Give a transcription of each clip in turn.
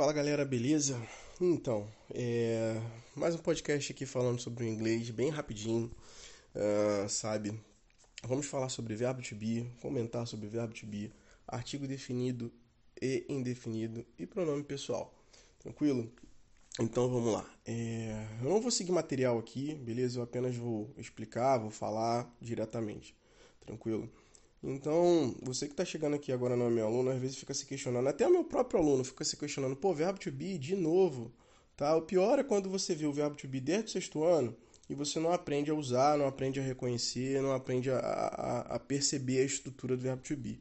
Fala galera, beleza? Então, é... mais um podcast aqui falando sobre o inglês, bem rapidinho, uh, sabe? Vamos falar sobre verbo to be, comentar sobre verbo to be, artigo definido e indefinido e pronome pessoal. Tranquilo? Então vamos lá. É... Eu não vou seguir material aqui, beleza? Eu apenas vou explicar, vou falar diretamente. Tranquilo? Então, você que está chegando aqui agora não é meu aluno, às vezes fica se questionando, até o meu próprio aluno fica se questionando, pô, verbo to be de novo, tá? O pior é quando você vê o verbo to be desde o sexto ano e você não aprende a usar, não aprende a reconhecer, não aprende a, a, a perceber a estrutura do verbo to be,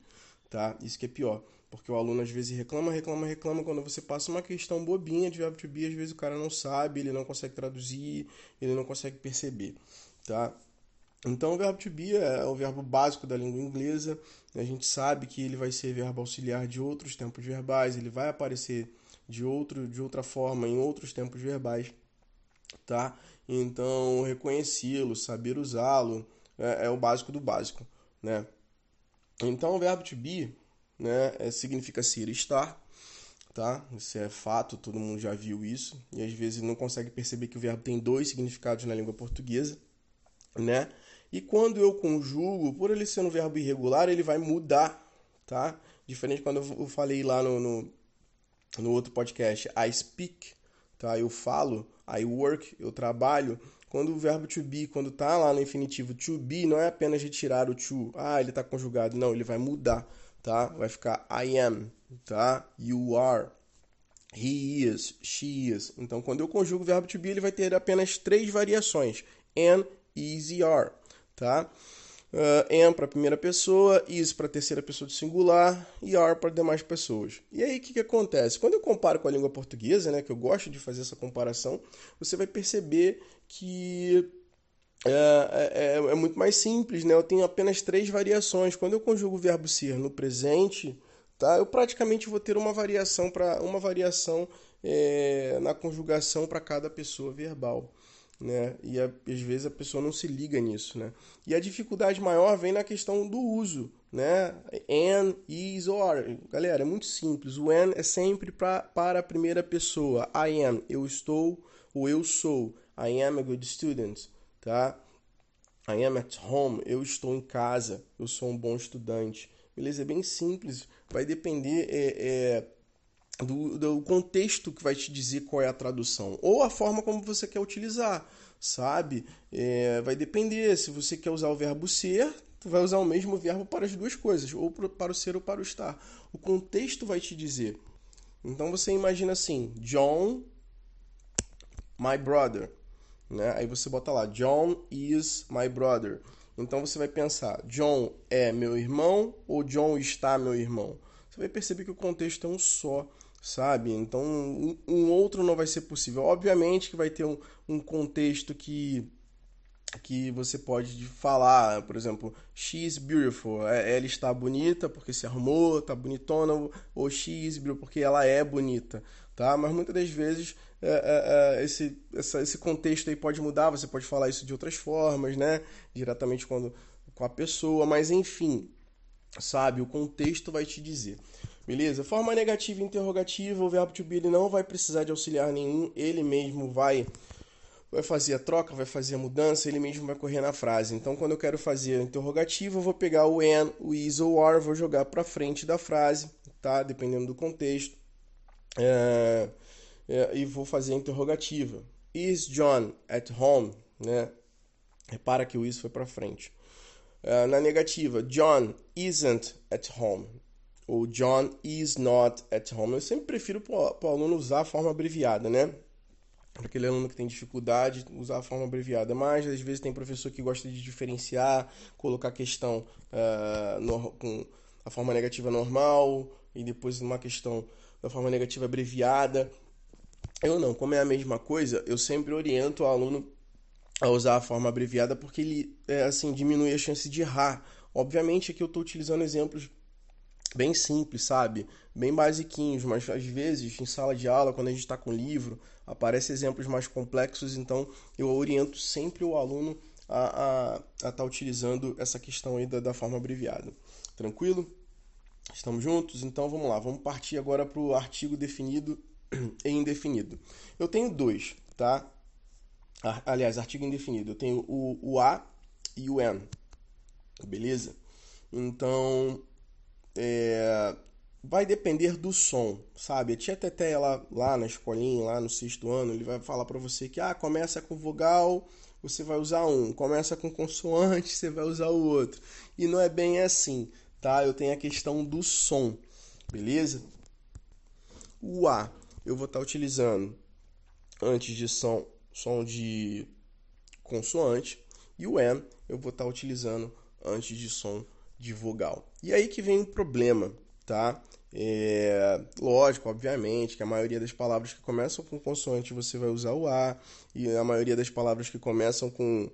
tá? Isso que é pior, porque o aluno às vezes reclama, reclama, reclama, quando você passa uma questão bobinha de verbo to be, às vezes o cara não sabe, ele não consegue traduzir, ele não consegue perceber, tá? Então, o verbo to be é o verbo básico da língua inglesa. A gente sabe que ele vai ser verbo auxiliar de outros tempos verbais, ele vai aparecer de, outro, de outra forma em outros tempos verbais, tá? Então, reconhecê-lo, saber usá-lo é, é, o básico do básico, né? Então, o verbo to be né, é, significa ser estar, tá? Isso é fato, todo mundo já viu isso. E às vezes não consegue perceber que o verbo tem dois significados na língua portuguesa, né? E quando eu conjugo, por ele ser um verbo irregular, ele vai mudar, tá? Diferente quando eu falei lá no, no, no outro podcast, I speak, tá? Eu falo, I work, eu trabalho. Quando o verbo to be, quando tá lá no infinitivo to be, não é apenas retirar o to, ah, ele tá conjugado, não, ele vai mudar, tá? Vai ficar I am, tá? You are, he is, she is. Então, quando eu conjugo o verbo to be, ele vai ter apenas três variações, am, is e are, tá? Uh, am para primeira pessoa, is para terceira pessoa de singular e are para demais pessoas. E aí o que, que acontece? Quando eu comparo com a língua portuguesa, né, que eu gosto de fazer essa comparação, você vai perceber que é, é, é, muito mais simples, né? Eu tenho apenas três variações. Quando eu conjugo o verbo ser no presente, tá? Eu praticamente vou ter uma variação para uma variação é, na conjugação para cada pessoa verbal né? E a, às vezes a pessoa não se liga nisso, né? E a dificuldade maior vem na questão do uso, né? An, is or. Galera, é muito simples. O é sempre pra, para a primeira pessoa. I am, eu estou, ou eu sou. I am a good student, tá? I am at home, eu estou em casa, eu sou um bom estudante. Beleza? É bem simples. Vai depender é, é, do, do contexto que vai te dizer qual é a tradução, ou a forma como você quer utilizar, sabe? É, vai depender. Se você quer usar o verbo ser, tu vai usar o mesmo verbo para as duas coisas, ou para o ser ou para o estar. O contexto vai te dizer. Então você imagina assim: John, my brother. Né? Aí você bota lá: John is my brother. Então você vai pensar: John é meu irmão ou John está meu irmão? Você vai perceber que o contexto é um só sabe? Então, um, um, outro não vai ser possível. Obviamente que vai ter um, um contexto que que você pode falar, por exemplo, she's beautiful, é, ela está bonita porque se arrumou, está bonitona, ou she's beautiful porque ela é bonita, tá? Mas muitas das vezes é, é, é, esse, essa, esse contexto aí pode mudar, você pode falar isso de outras formas, né? Diretamente quando, com a pessoa, mas enfim, sabe? O contexto vai te dizer. Beleza? Forma negativa e interrogativa, o verbo to be ele não vai precisar de auxiliar nenhum, ele mesmo vai vai fazer a troca, vai fazer a mudança, ele mesmo vai correr na frase. Então, quando eu quero fazer a interrogativa, eu vou pegar o an, o is ou are, vou jogar para frente da frase, tá? Dependendo do contexto. É, é, e vou fazer a interrogativa. Is John at home? Né? Repara que o is foi para frente. Uh, na negativa, John isn't at home. Ou John is not at home. Eu sempre prefiro para o aluno usar a forma abreviada, né? Para aquele aluno que tem dificuldade, usar a forma abreviada. Mas às vezes tem professor que gosta de diferenciar, colocar a questão uh, no, com a forma negativa normal e depois uma questão da forma negativa abreviada. Eu não, como é a mesma coisa, eu sempre oriento o aluno a usar a forma abreviada porque ele é, assim diminui a chance de errar. Obviamente aqui eu estou utilizando exemplos bem simples, sabe? Bem basiquinhos, mas às vezes em sala de aula, quando a gente está com livro, aparecem exemplos mais complexos, então eu oriento sempre o aluno a estar tá utilizando essa questão aí da, da forma abreviada. Tranquilo? Estamos juntos? Então vamos lá, vamos partir agora para o artigo definido e indefinido. Eu tenho dois, tá? Aliás, artigo indefinido. Eu tenho o, o A e o N. Beleza? Então, é, vai depender do som, sabe? A tia Teté, ela, lá na escolinha, lá no sexto ano, ele vai falar para você que ah, começa com vogal, você vai usar um. Começa com consoante, você vai usar o outro. E não é bem assim, tá? Eu tenho a questão do som, beleza? O A eu vou estar utilizando antes de som, som de consoante e o N eu vou estar utilizando antes de som de vogal. E aí que vem o problema, tá? É, lógico, obviamente, que a maioria das palavras que começam com consoante você vai usar o A, e a maioria das palavras que começam com,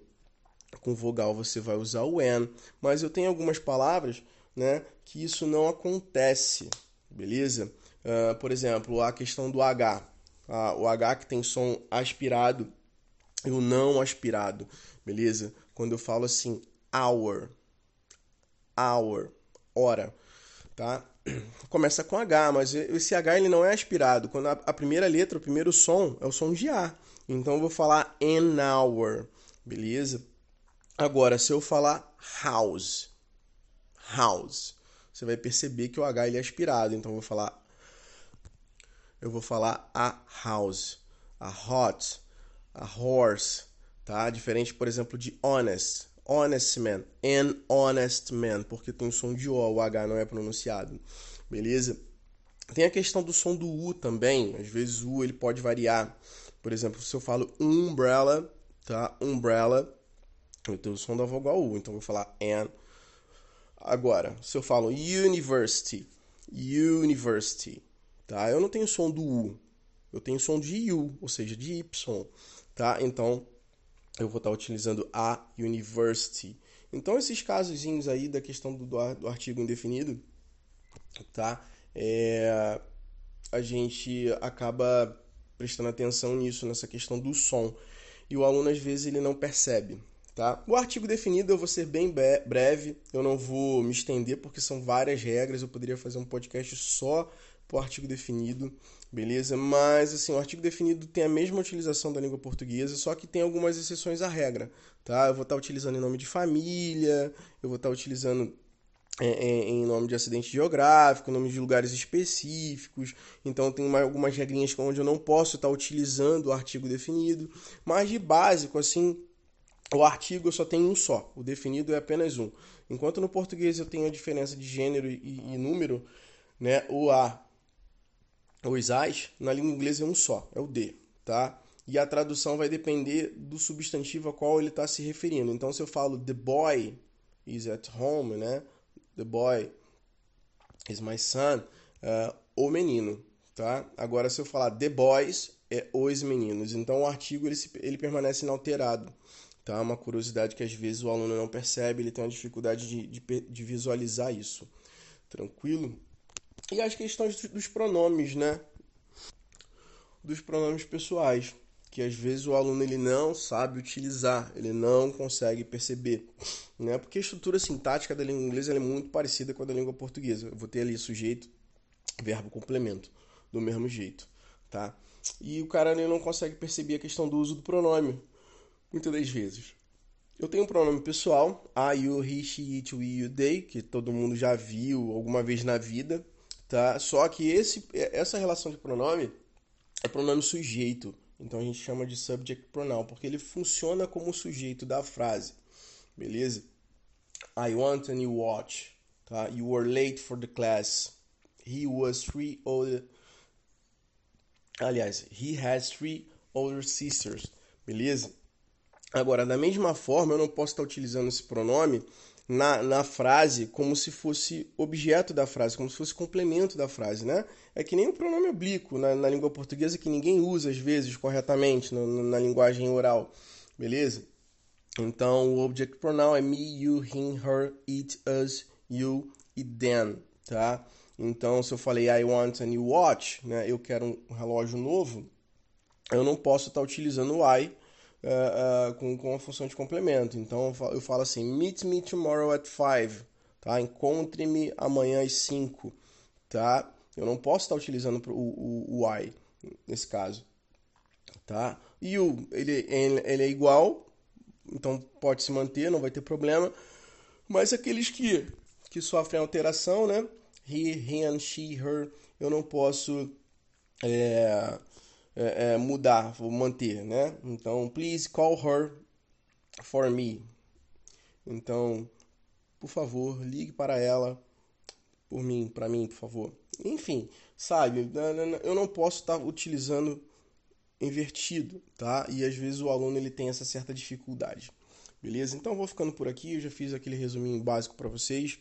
com vogal você vai usar o N, mas eu tenho algumas palavras né, que isso não acontece, beleza? Uh, por exemplo, a questão do H, uh, o H que tem som aspirado e o não aspirado, beleza? Quando eu falo assim, hour, hour, hora, tá? Começa com H, mas esse H ele não é aspirado. Quando a, primeira letra, o primeiro som é o som de A. Então eu vou falar an hour, beleza? Agora, se eu falar house, house, você vai perceber que o H ele é aspirado. Então eu vou falar eu vou falar a house, a hot, a horse, tá? Diferente, por exemplo, de honest honest man, an honest man, porque tem som de O, o H não é pronunciado, beleza? Tem a questão do som do U também, às vezes o U ele pode variar. Por exemplo, se eu falo umbrella, tá? Umbrella, eu tenho o som da vogal U, então eu vou falar an. Agora, se eu falo university, university, tá? Eu não tenho som do U, eu tenho som de U, ou seja, de Y, tá? Então, eu vou estar utilizando a university. Então, esses casos aí da questão do, do artigo indefinido, tá? É, a gente acaba prestando atenção nisso, nessa questão do som. E o aluno, às vezes, ele não percebe, tá? O artigo definido eu vou ser bem breve, eu não vou me estender porque são várias regras, eu poderia fazer um podcast só para o artigo definido, beleza? Mas assim, o artigo definido tem a mesma utilização da língua portuguesa, só que tem algumas exceções à regra, tá? Eu vou estar utilizando em nome de família, eu vou estar utilizando é, é, em nome de acidente geográfico, nome de lugares específicos. Então tem uma, algumas regrinhas onde eu não posso estar utilizando o artigo definido, mas de básico assim, o artigo eu só tenho um só, o definido é apenas um. Enquanto no português eu tenho a diferença de gênero e, e número, né? O A os as, na língua inglesa é um só, é o de, tá? E a tradução vai depender do substantivo a qual ele está se referindo. Então, se eu falo the boy is at home, né? The boy is my son, uh, o menino, tá? Agora, se eu falar the boys, é os meninos. Então, o artigo ele, se, ele permanece inalterado, tá? Uma curiosidade que às vezes o aluno não percebe, ele tem uma dificuldade de, de, de visualizar isso. Tranquilo? E as questões dos pronomes, né? Dos pronomes pessoais, que às vezes o aluno ele não sabe utilizar, ele não consegue perceber, né? Porque a estrutura sintática da língua inglesa é muito parecida com a da língua portuguesa. Eu vou ter ali sujeito, verbo, complemento, do mesmo jeito, tá? E o cara ele não consegue perceber a questão do uso do pronome, muitas das vezes. Eu tenho um pronome pessoal, I, you, he, she, it, we, you, they, que todo mundo já viu alguma vez na vida, tá? Só que esse, essa relação de pronome é pronome sujeito, então a gente chama de subject pronoun, porque ele funciona como sujeito da frase, beleza? I want a new watch, tá? You were late for the class. He was three older... Aliás, he has three older sisters, beleza? Agora, da mesma forma, eu não posso estar utilizando esse pronome na, na frase como se fosse objeto da frase, como se fosse complemento da frase, né? É que nem o pronome oblíquo na, na língua portuguesa que ninguém usa às vezes corretamente na, na linguagem oral, beleza? Então, o object pronoun é me, you, him, her, it, us, you e them, tá? Então, se eu falei I want a new watch, né? Eu quero um relógio novo, eu não posso estar utilizando o I uh, com, com a função de complemento. Então eu falo assim: meet me tomorrow at 5, tá? Encontre-me amanhã às 5, tá? Eu não posso estar utilizando o, o, o I, nesse caso, tá? You, ele, ele é igual, então pode se manter, não vai ter problema. Mas aqueles que, que sofrem alteração, né? He, him, she, her, eu não posso é, é, é, mudar, vou manter, né? Então, please call her for me. Então, por favor, ligue para ela por mim, para mim, por favor. Enfim, sabe, eu não posso estar utilizando invertido, tá? E às vezes o aluno ele tem essa certa dificuldade. Beleza? Então vou ficando por aqui, eu já fiz aquele resuminho básico para vocês.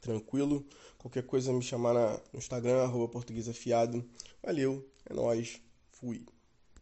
Tranquilo? Qualquer coisa me chamar no Instagram, arroba português afiado. Valeu, é nóis, Oui.